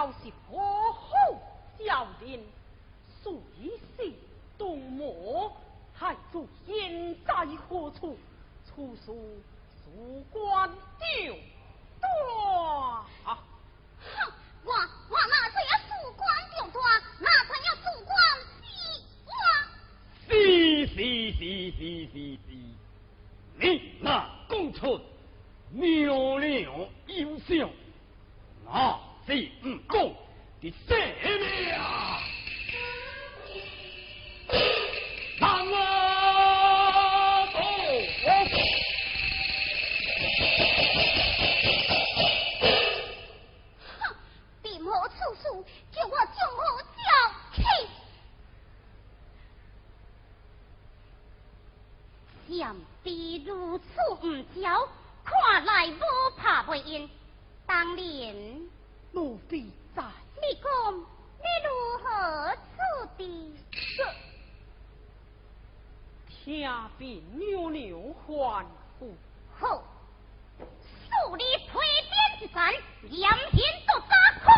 倒是花好娇艳，水性东魔，太祖现在何处？出数蜀关丢断。哼，我我哪要蜀关就断？哪次要蜀关西光？失失失失失！你那共出袅袅优秀，啊？你唔讲，你舍命！啊！处，我？如此唔招，看来无怕袂因，当然。奴婢在。你讲你如何处的？这天兵扭扭欢呼。好，竖立推边之战，严刑做抓寇。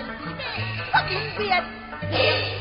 一杯不如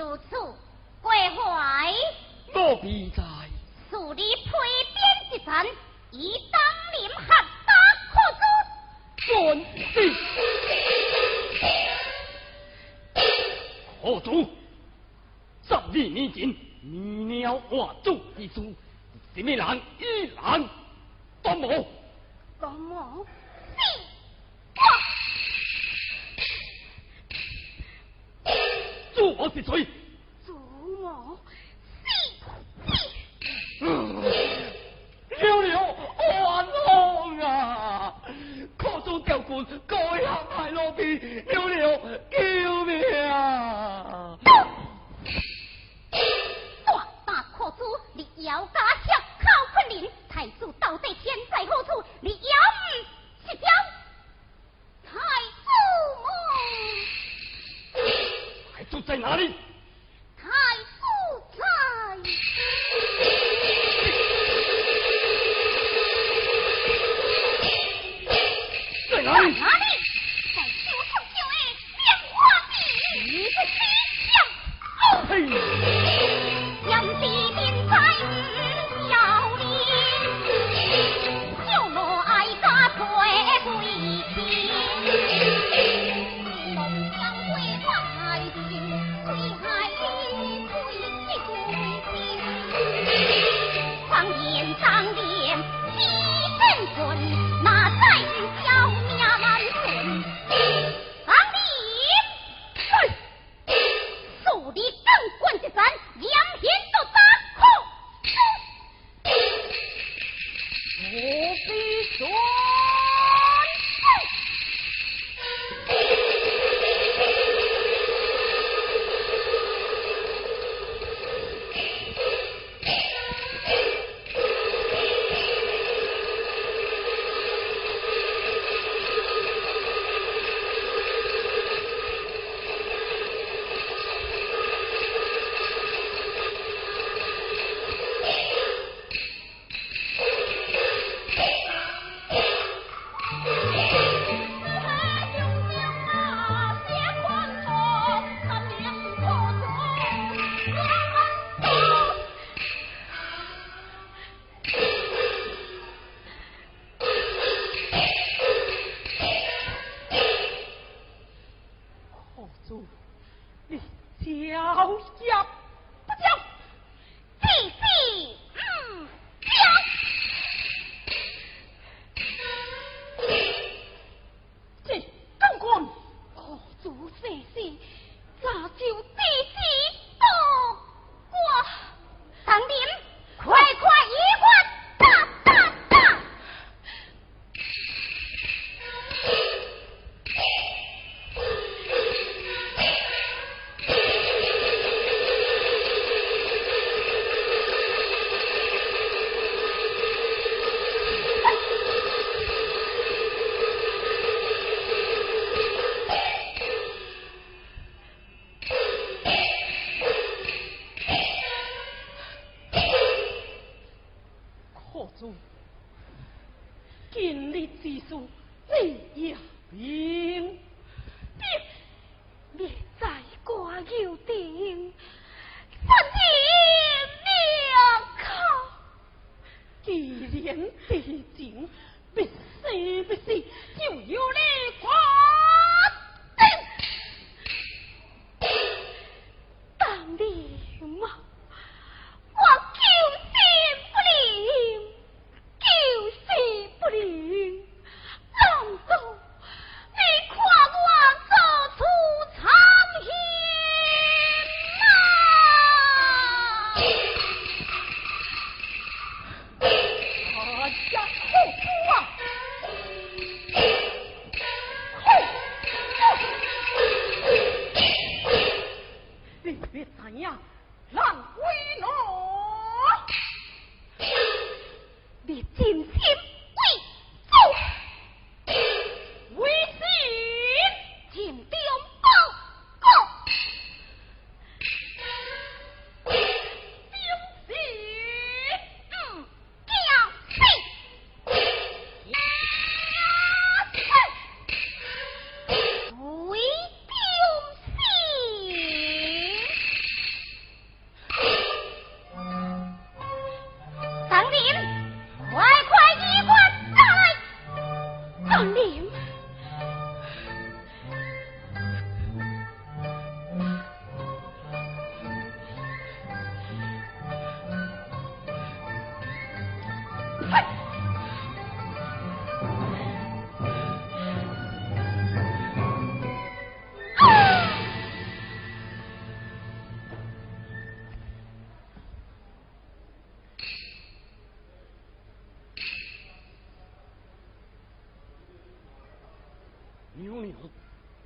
如此，怪怀。奴婢在。树你配鞭一盏，以当林汉大可尊。准是。何主，十二年前，你了我做之主，什么人？一人，端么？端么？是主谋是谁？祖母是是。了了，冤枉啊！可主调官该下派落地，了了，救命啊！大大可主，你要加吃靠昆仑，太祖到底天在何处？你要唔是叫太祖么？太祖在哪里？太不在。在哪里？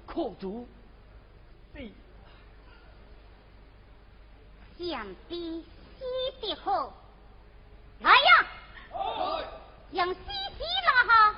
扣足，对，讲的西的好，来呀，让西西拉哈。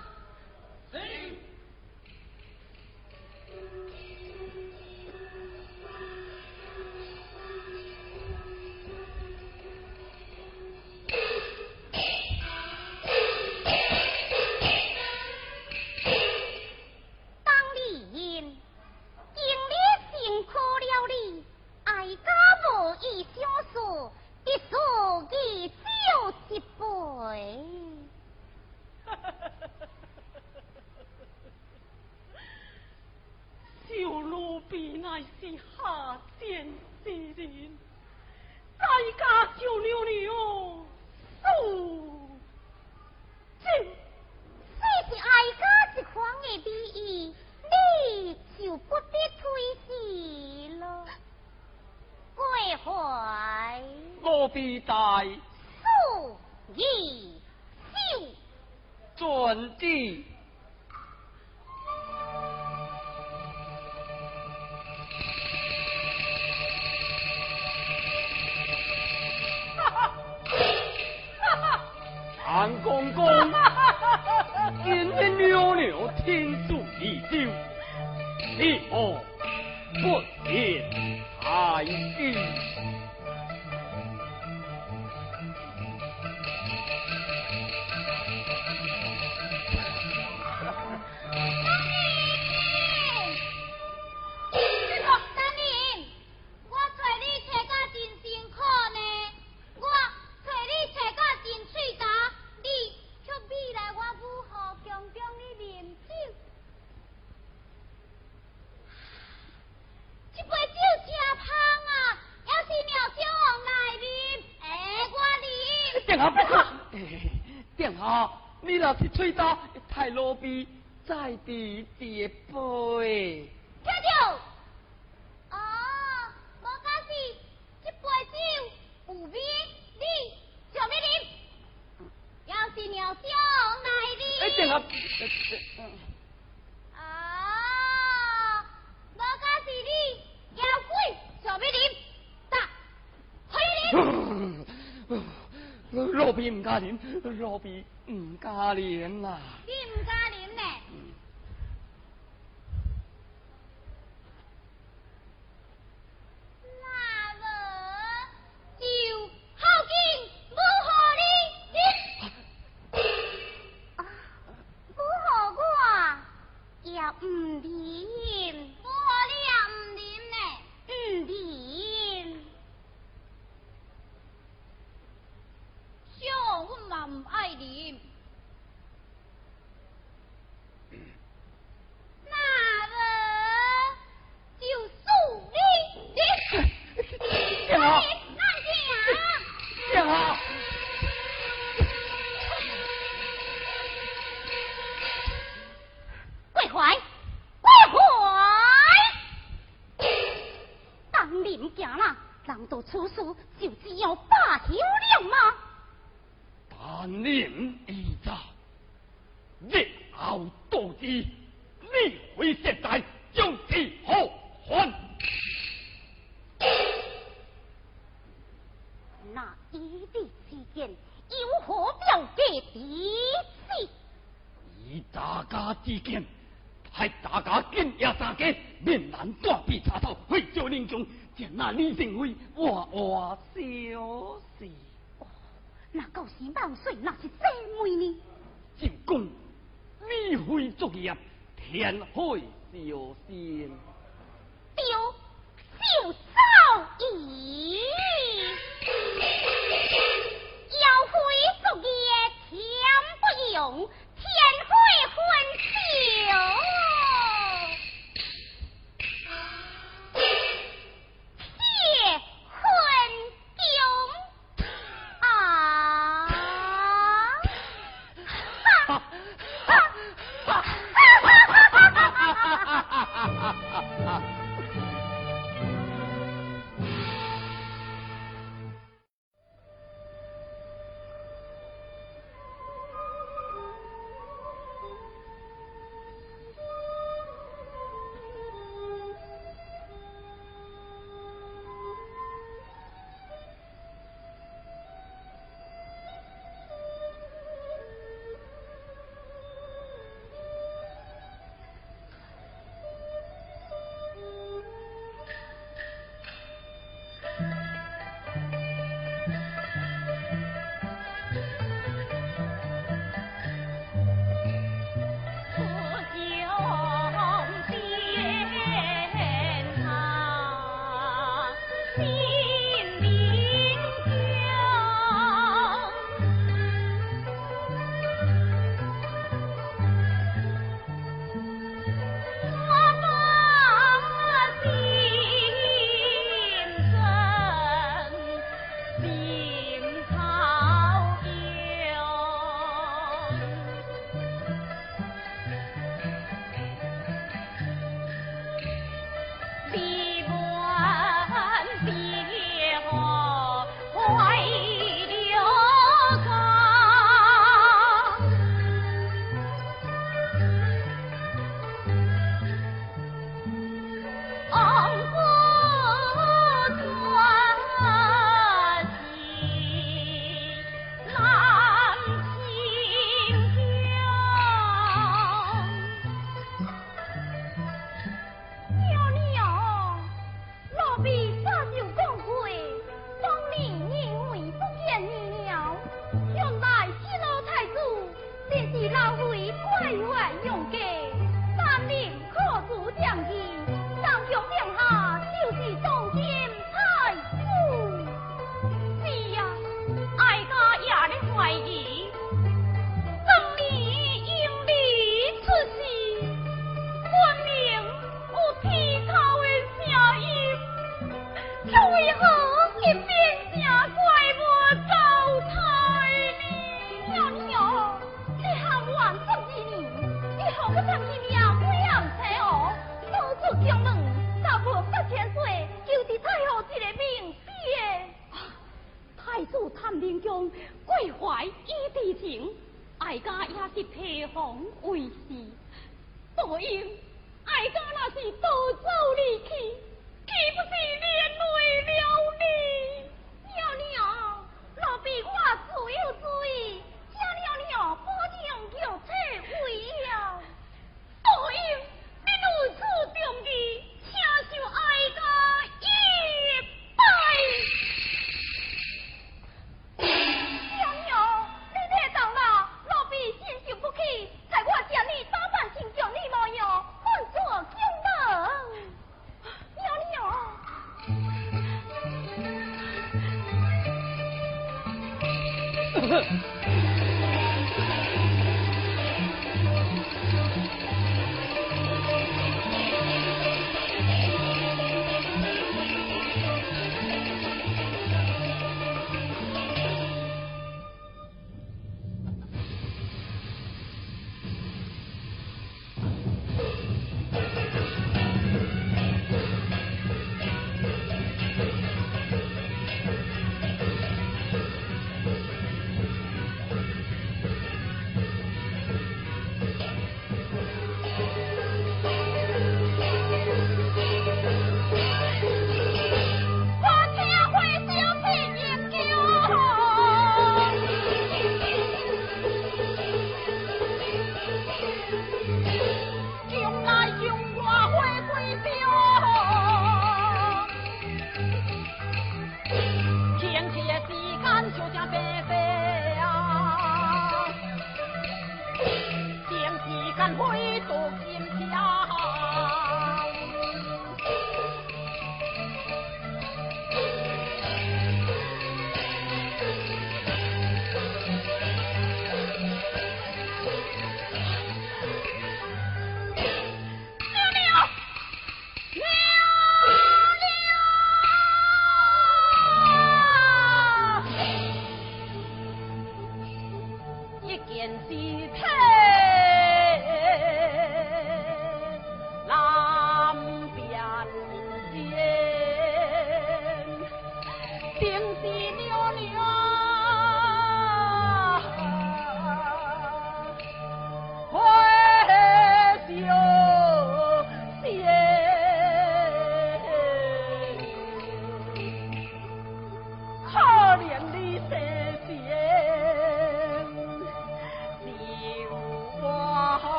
这肉比嗯，家莲人呐。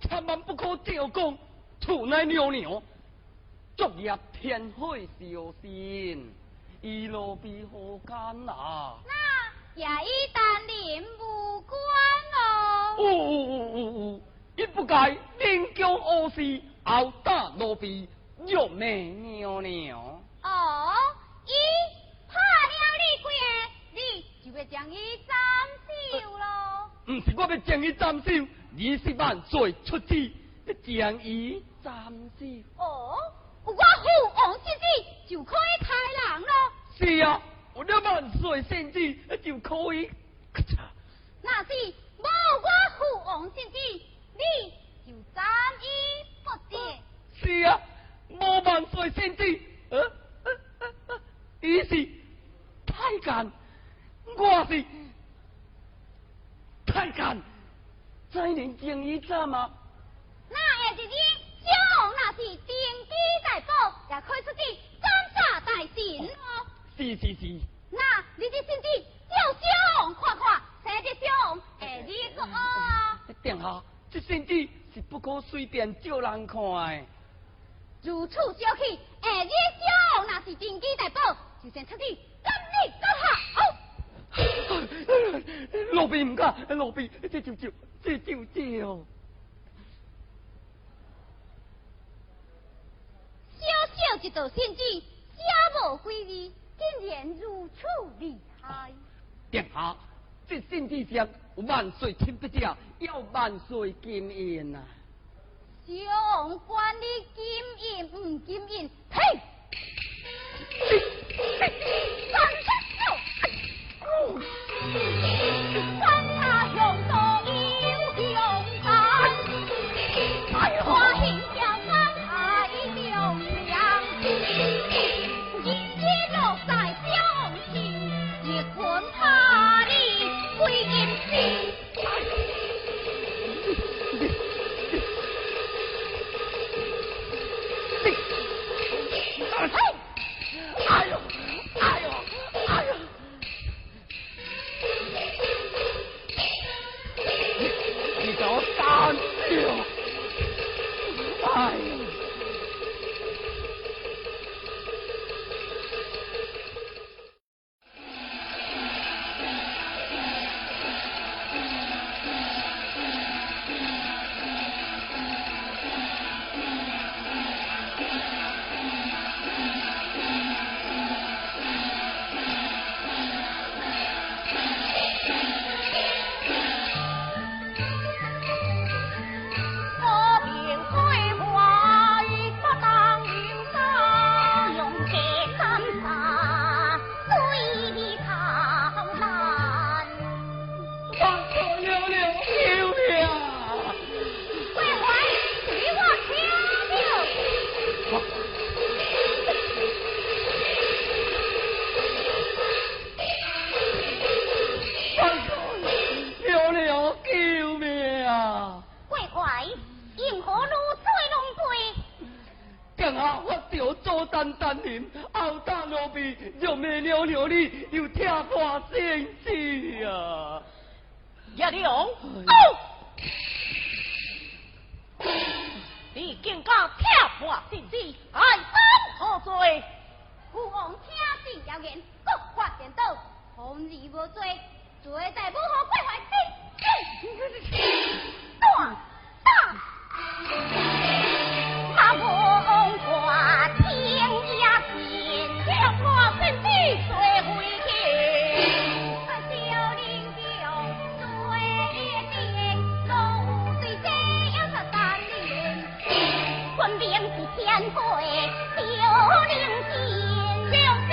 千万不可这样讲！厝内娘娘，昨夜天会小心，一路比何干啊？那也与丹林无关哦。呜呜呜呜呜！亦不该临江恶事，殴打奴婢，辱骂娘娘。哦，伊怕了你几下，你就要将伊斩首咯。不是我要将伊斩首，你是万岁出旨将伊斩首。哦，我父王之子就可以杀人咯。是啊。我了万岁圣旨就可以。那是无我父王圣旨，你就斩伊不得。是啊，无万岁圣旨，呃呃呃，伊是太监，我是太监，再能将伊斩吗？那也是你小王那是定机在保，也可以出去斩杀大臣哦。是是是。那你的身体叫小王看看，谁的小王哎，你个啊！殿下，这身体是不可随便叫人看的。如此小气，哎，你小王那是定机在保，就先出去跟你走下。罗比唔敢，罗比，这就就这就就。小小一道身体，家无规矩。竟然如此厉害！殿下，这圣旨上万岁亲笔者，要万岁金印呐！小总管你金印唔金银，嘿！三七六，分明是天规，小灵，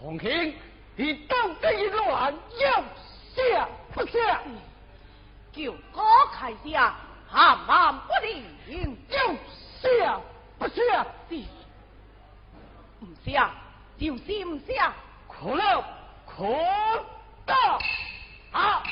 红兴，你到底一乱要下不下？就哥开下，含含不离。要下不下？唔下，就是唔下。可了，可到啊！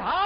Hal!